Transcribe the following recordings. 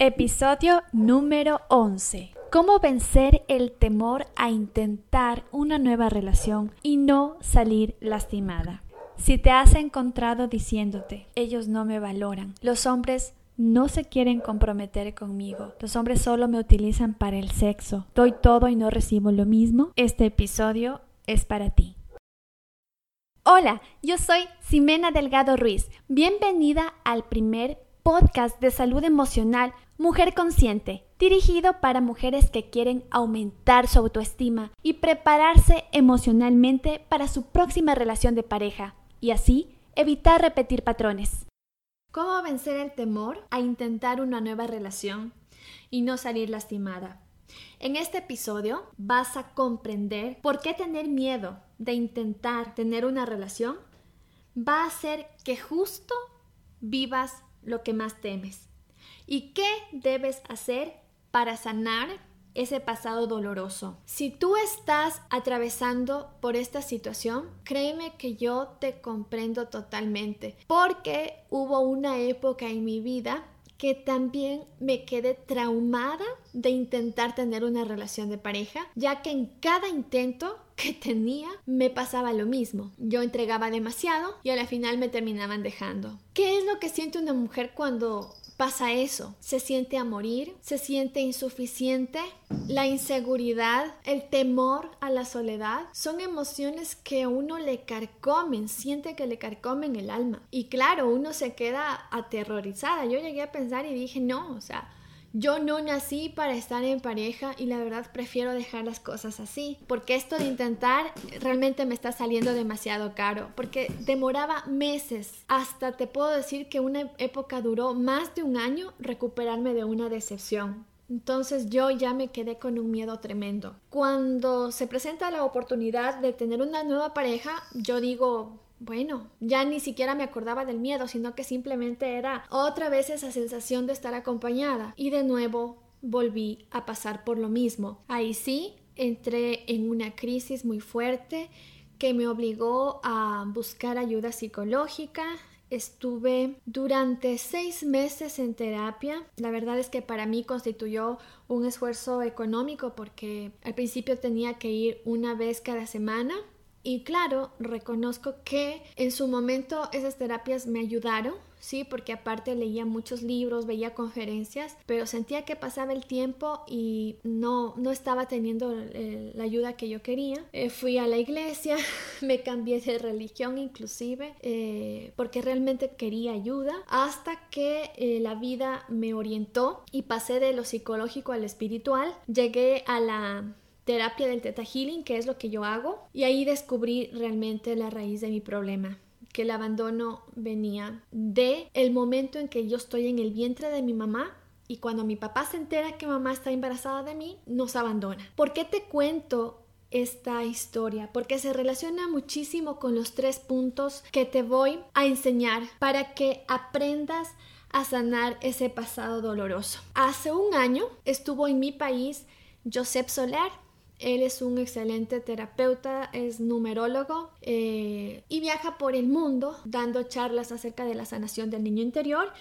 Episodio número 11. ¿Cómo vencer el temor a intentar una nueva relación y no salir lastimada? Si te has encontrado diciéndote, ellos no me valoran, los hombres no se quieren comprometer conmigo, los hombres solo me utilizan para el sexo, doy todo y no recibo lo mismo, este episodio es para ti. Hola, yo soy Ximena Delgado Ruiz. Bienvenida al primer podcast de salud emocional Mujer Consciente, dirigido para mujeres que quieren aumentar su autoestima y prepararse emocionalmente para su próxima relación de pareja y así evitar repetir patrones. ¿Cómo vencer el temor a intentar una nueva relación y no salir lastimada? En este episodio vas a comprender por qué tener miedo de intentar tener una relación va a hacer que justo vivas lo que más temes ¿Y qué debes hacer para sanar ese pasado doloroso? Si tú estás atravesando por esta situación, créeme que yo te comprendo totalmente, porque hubo una época en mi vida que también me quedé traumada de intentar tener una relación de pareja, ya que en cada intento que tenía me pasaba lo mismo. Yo entregaba demasiado y a la final me terminaban dejando. ¿Qué es lo que siente una mujer cuando pasa eso. Se siente a morir, se siente insuficiente. La inseguridad, el temor a la soledad son emociones que uno le carcomen, siente que le carcomen el alma. Y claro, uno se queda aterrorizada. Yo llegué a pensar y dije, no, o sea, yo no nací para estar en pareja y la verdad prefiero dejar las cosas así, porque esto de intentar realmente me está saliendo demasiado caro, porque demoraba meses, hasta te puedo decir que una época duró más de un año recuperarme de una decepción. Entonces yo ya me quedé con un miedo tremendo. Cuando se presenta la oportunidad de tener una nueva pareja, yo digo, bueno, ya ni siquiera me acordaba del miedo, sino que simplemente era otra vez esa sensación de estar acompañada. Y de nuevo volví a pasar por lo mismo. Ahí sí, entré en una crisis muy fuerte que me obligó a buscar ayuda psicológica. Estuve durante seis meses en terapia. La verdad es que para mí constituyó un esfuerzo económico porque al principio tenía que ir una vez cada semana y claro, reconozco que en su momento esas terapias me ayudaron, sí, porque aparte leía muchos libros, veía conferencias, pero sentía que pasaba el tiempo y no, no estaba teniendo eh, la ayuda que yo quería. Eh, fui a la iglesia, me cambié de religión inclusive, eh, porque realmente quería ayuda, hasta que la vida me orientó y pasé de lo psicológico al espiritual. Llegué a la terapia del Theta Healing, que es lo que yo hago, y ahí descubrí realmente la raíz de mi problema que el abandono venía de el momento en que yo estoy en el vientre de mi mamá y cuando mi papá se entera que mamá está embarazada de mí, nos abandona. ¿Por qué te cuento esta historia? Porque se relaciona muchísimo con los tres puntos que te voy a enseñar para que aprendas a sanar ese pasado doloroso. Hace un año estuvo en mi país Josep Soler, él es un excelente terapeuta, es numerólogo eh, y viaja por el mundo dando charlas acerca de la sanación del niño interior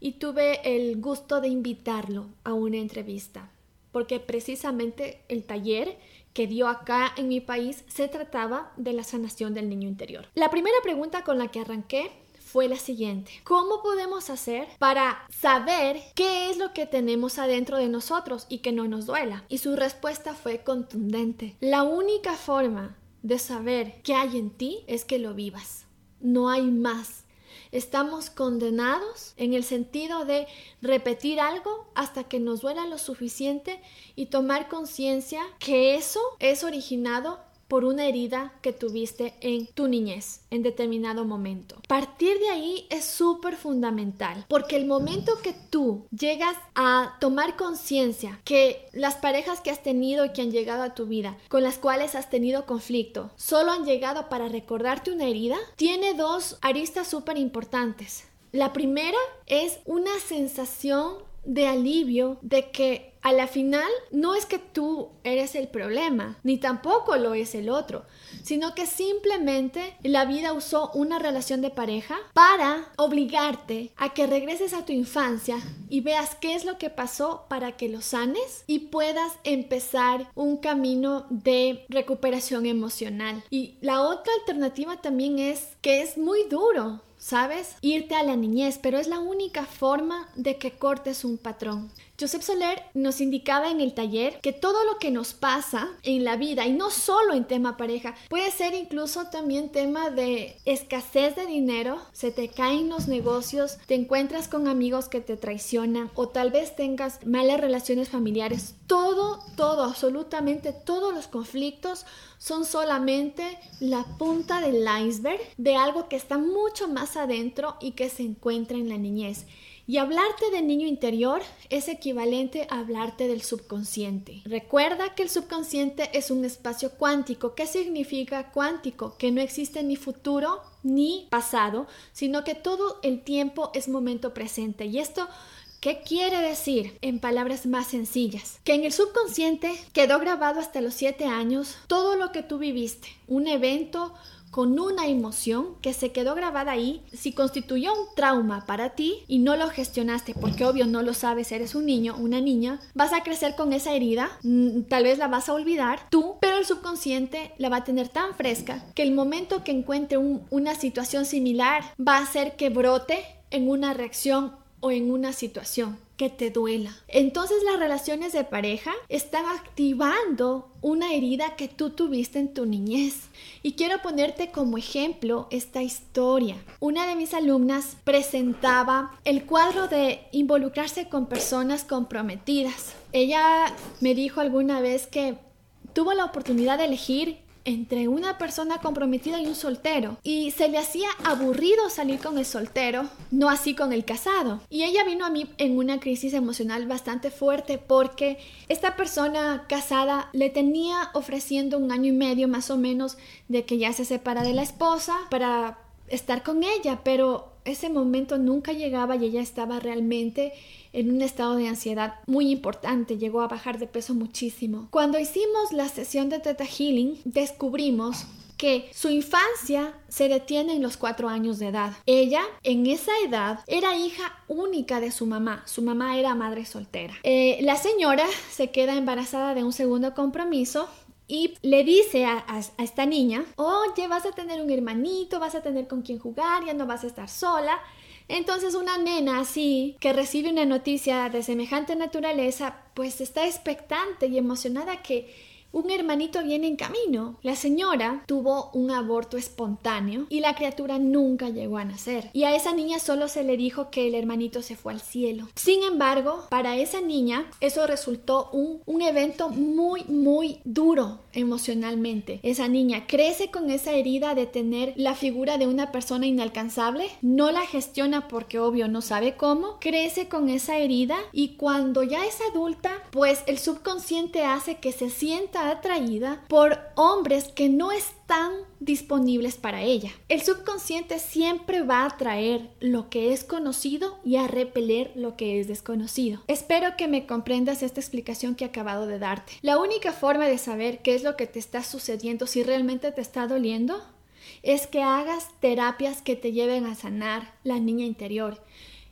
y tuve el gusto de invitarlo a una entrevista porque precisamente el taller que dio acá en mi país se trataba de la sanación del niño interior. La primera pregunta con la que arranqué fue la siguiente. ¿Cómo podemos hacer para saber qué es lo que tenemos adentro de nosotros y que no nos duela? Y su respuesta fue contundente. La única forma de saber qué hay en ti es que lo vivas. No hay más. Estamos condenados en el sentido de repetir algo hasta que nos duela lo suficiente y tomar conciencia que eso es originado por una herida que tuviste en tu niñez en determinado momento. Partir de ahí es súper fundamental porque el momento que tú llegas a tomar conciencia que las parejas que has tenido y que han llegado a tu vida, con las cuales has tenido conflicto, solo han llegado para recordarte una herida, tiene dos aristas súper importantes. La primera es una sensación de alivio de que a la final no es que tú eres el problema, ni tampoco lo es el otro, sino que simplemente la vida usó una relación de pareja para obligarte a que regreses a tu infancia y veas qué es lo que pasó para que lo sanes y puedas empezar un camino de recuperación emocional. Y la otra alternativa también es que es muy duro ¿sabes? Irte a la niñez, pero es la única forma de que cortes un patrón. Joseph Soler nos indicaba en el taller que todo lo que nos pasa en la vida, y no solo en tema pareja, puede ser incluso también tema de escasez de dinero, se te caen los negocios, te encuentras con amigos que te traicionan o tal vez tengas malas relaciones familiares. Todo, todo, absolutamente todos los conflictos son solamente la punta del iceberg de algo que está mucho más adentro y que se encuentra en la niñez. Y hablarte del niño interior es equivalente a hablarte del subconsciente. Recuerda que el subconsciente es un espacio cuántico. ¿Qué significa cuántico? Que no existe ni futuro ni pasado, sino que todo el tiempo es momento presente. Y esto ¿Qué quiere decir? En palabras más sencillas, que en el subconsciente quedó grabado hasta los siete años todo lo que tú viviste, un evento, con una emoción que se quedó grabada ahí, si constituyó un trauma para ti y no lo gestionaste, porque obvio no lo sabes, eres un niño, una niña, vas a crecer con esa herida, mm, tal vez la vas a olvidar tú, pero el subconsciente la va a tener tan fresca que el momento que encuentre una situación similar va a hacer que brote en una reacción o en una situación que te duela. Entonces las relaciones de pareja están activando una herida que tú tuviste en tu niñez. Y quiero ponerte como ejemplo esta historia. Una de mis alumnas presentaba el cuadro de involucrarse con personas comprometidas. Ella me dijo alguna vez que tuvo la oportunidad de elegir entre una persona comprometida y un soltero y se le hacía aburrido salir con el soltero, no así con el casado. Y ella vino a mí en una crisis emocional bastante fuerte porque esta persona casada le tenía ofreciendo un año y medio más o menos de que ya se separa de la esposa para estar con ella, pero ese momento nunca llegaba y ella estaba realmente en un estado de ansiedad muy importante, llegó a bajar de peso muchísimo. Cuando hicimos la sesión de Theta Healing, descubrimos que su infancia se detiene en los cuatro años de edad. Ella, en esa edad, era hija única de su mamá. Su mamá era madre soltera. Eh, la señora se queda embarazada de un segundo compromiso y le dice a, esta niña, oye, vas a tener un hermanito, vas a tener con quien jugar, ya no vas a estar sola. Entonces una nena así, que recibe una noticia de semejante naturaleza, pues está expectante y emocionada que un hermanito viene en camino. La señora tuvo un aborto espontáneo y la criatura nunca llegó a nacer. Y a esa niña solo se le dijo que el hermanito se fue al cielo. Sin embargo, para esa niña eso resultó un, un evento muy, muy duro emocionalmente. Esa niña crece con esa herida de tener la figura de una persona inalcanzable, no la gestiona porque obvio no sabe cómo, crece con esa herida y cuando ya es adulta, pues el subconsciente hace que se sienta atraída por hombres que no están disponibles para ella. El subconsciente siempre va a atraer lo que es conocido y a repeler lo que es desconocido. Espero que me comprendas esta explicación que he acabado de darte. La única forma de saber qué es lo que te está sucediendo, si realmente te está doliendo, es que hagas terapias que te lleven a sanar la niña interior.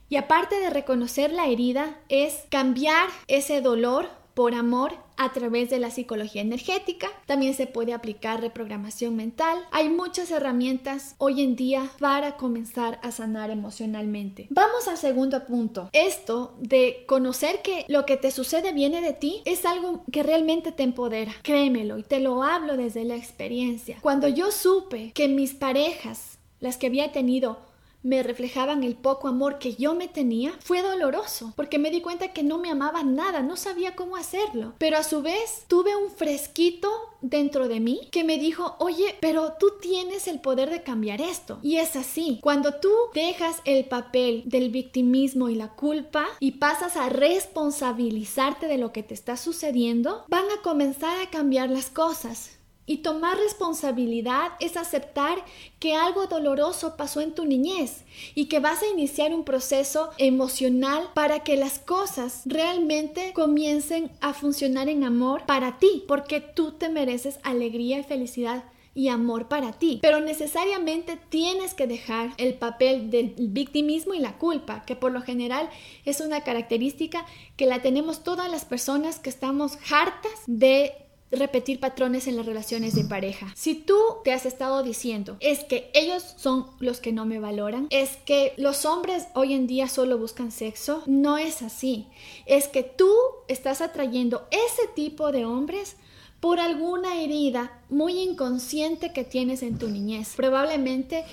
Y aparte de reconocer la herida, es cambiar ese dolor por amor a través de la psicología energética. También se puede aplicar reprogramación mental. Hay muchas herramientas hoy en día para comenzar a sanar emocionalmente. Vamos al segundo punto. Esto de conocer que lo que te sucede viene de ti es algo que realmente te empodera. Créemelo y te lo hablo desde la experiencia. Cuando yo supe que mis parejas, las que había tenido, me reflejaban el poco amor que yo me tenía, fue doloroso, porque me di cuenta que no me amaban nada, no sabía cómo hacerlo. Pero a su vez tuve un fresquito dentro de mí que me dijo, oye, pero tú tienes el poder de cambiar esto. Y es así, cuando tú dejas el papel del victimismo y la culpa y pasas a responsabilizarte de lo que te está sucediendo, van a comenzar a cambiar las cosas. Y tomar responsabilidad es aceptar que algo doloroso pasó en tu niñez y que vas a iniciar un proceso emocional para que las cosas realmente comiencen a funcionar en amor para ti, porque tú te mereces alegría y felicidad y amor para ti. Pero necesariamente tienes que dejar el papel del victimismo y la culpa, que por lo general es una característica que la tenemos todas las personas que estamos hartas de repetir patrones en las relaciones de pareja. Si tú te has estado diciendo, es que ellos son los que no me valoran, es que los hombres hoy en día solo buscan sexo, no es así. Es que tú estás atrayendo ese tipo de hombres por alguna herida muy inconsciente que tienes en tu niñez. Probablemente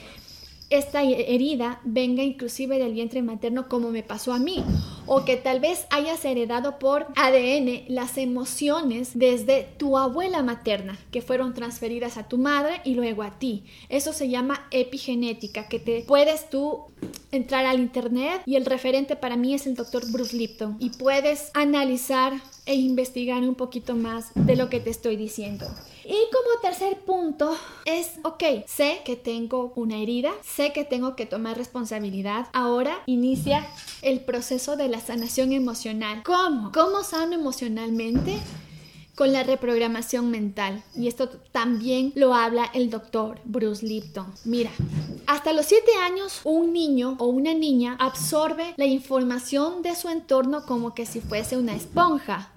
esta herida venga inclusive del vientre materno como me pasó a mí o que tal vez hayas heredado por ADN las emociones desde tu abuela materna que fueron transferidas a tu madre y luego a ti. Eso se llama epigenética, que te puedes tú entrar al internet y el referente para mí es el doctor Bruce Lipton y puedes analizar e investigar un poquito más de lo que te estoy diciendo. Y como tercer punto es, ok, sé que tengo una herida, sé que tengo que tomar responsabilidad. Ahora inicia el proceso de la sanación emocional. ¿Cómo? ¿Cómo sano emocionalmente? con la reprogramación mental. Y esto también lo habla el doctor Bruce Lipton. Mira, hasta los 7 años un niño o una niña absorbe la información de su entorno como que si fuese una esponja.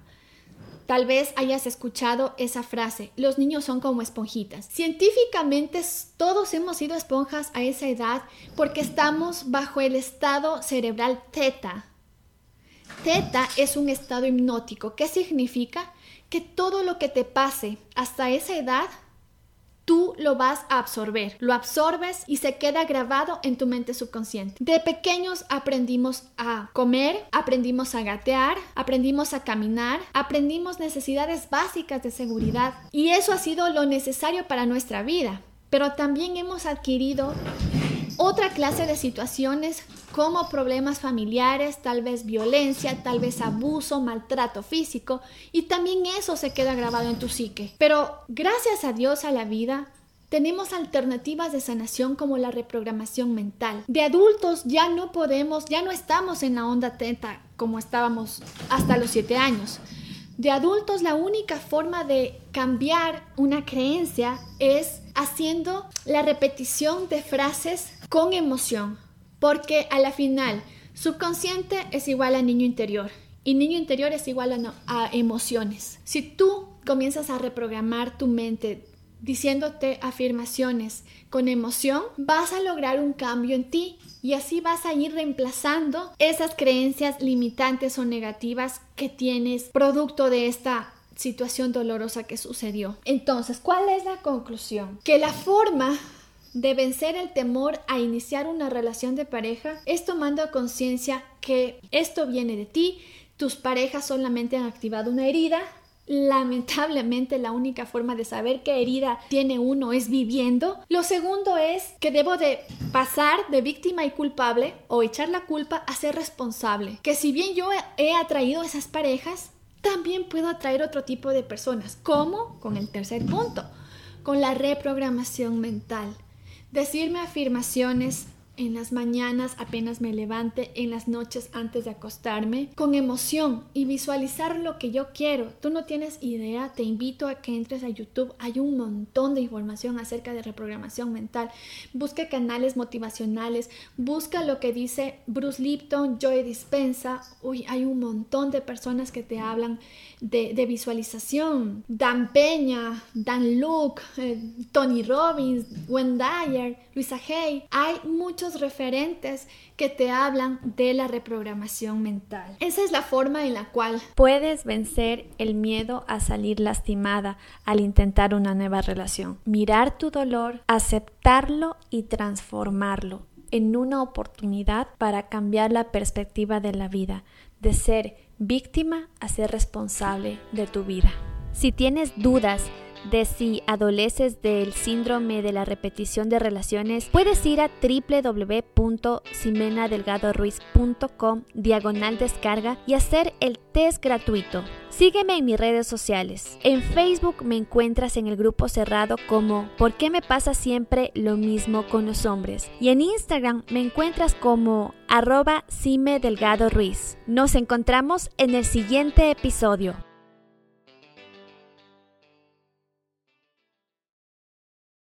Tal vez hayas escuchado esa frase, los niños son como esponjitas. Científicamente todos hemos sido esponjas a esa edad porque estamos bajo el estado cerebral teta. Teta es un estado hipnótico. ¿Qué significa? Que todo lo que te pase hasta esa edad tú lo vas a absorber. Lo absorbes y se queda grabado en tu mente subconsciente. De pequeños aprendimos a comer, aprendimos a gatear, aprendimos a caminar, aprendimos necesidades básicas de seguridad y eso ha sido lo necesario para nuestra vida. Pero también hemos adquirido otra clase de situaciones como problemas familiares, tal vez violencia, tal vez abuso, maltrato físico, y también eso se queda grabado en tu psique. Pero gracias a Dios a la vida, tenemos alternativas de sanación como la reprogramación mental. De adultos ya no podemos, ya no estamos en la onda teta como estábamos hasta los 7 años. De adultos la única forma de cambiar una creencia es haciendo la repetición de frases con emoción, porque a la final, subconsciente es igual a niño interior y niño interior es igual a, emociones. Si tú comienzas a reprogramar tu mente diciéndote afirmaciones con emoción, vas a lograr un cambio en ti y así vas a ir reemplazando esas creencias limitantes o negativas que tienes producto de esta situación dolorosa que sucedió. Entonces, ¿cuál es la conclusión? Que la forma de vencer el temor a iniciar una relación de pareja es tomando conciencia que esto viene de ti, tus parejas solamente han activado una herida. Lamentablemente la única forma de saber qué herida tiene uno es viviendo. Lo segundo es que debo de pasar de víctima y culpable o echar la culpa a ser responsable. Que si bien yo he atraído esas parejas, también puedo atraer otro tipo de personas. ¿Cómo? Con el tercer punto, con la reprogramación mental. Decirme afirmaciones en las mañanas apenas me levante, en las noches antes de acostarme, con emoción y visualizar lo que yo quiero. Tú no tienes idea, te invito a que entres a YouTube, hay un montón de información acerca de reprogramación mental. Busca canales motivacionales, busca lo que dice Bruce Lipton, Joy Dispensa, uy, hay un montón de personas que te hablan de, visualización. Dan Peña, Dan Luke, eh, Tony Robbins, Wendy Dyer, Luisa Hay. Hay muchos referentes que te hablan de la reprogramación mental. Esa es la forma en la cual puedes vencer el miedo a salir lastimada al intentar una nueva relación. Mirar tu dolor, aceptarlo y transformarlo en una oportunidad para cambiar la perspectiva de la vida, de ser víctima a ser responsable de tu vida. Si tienes dudas de si adoleces del síndrome de la repetición de relaciones, puedes ir a www.simenadelgadoruiz.com diagonal descarga y hacer el test gratuito. Sígueme en mis redes sociales. En Facebook me encuentras en el grupo cerrado como ¿Por qué me pasa siempre lo mismo con los hombres? Y en Instagram me encuentras como arroba Delgado Ruiz. Nos encontramos en el siguiente episodio.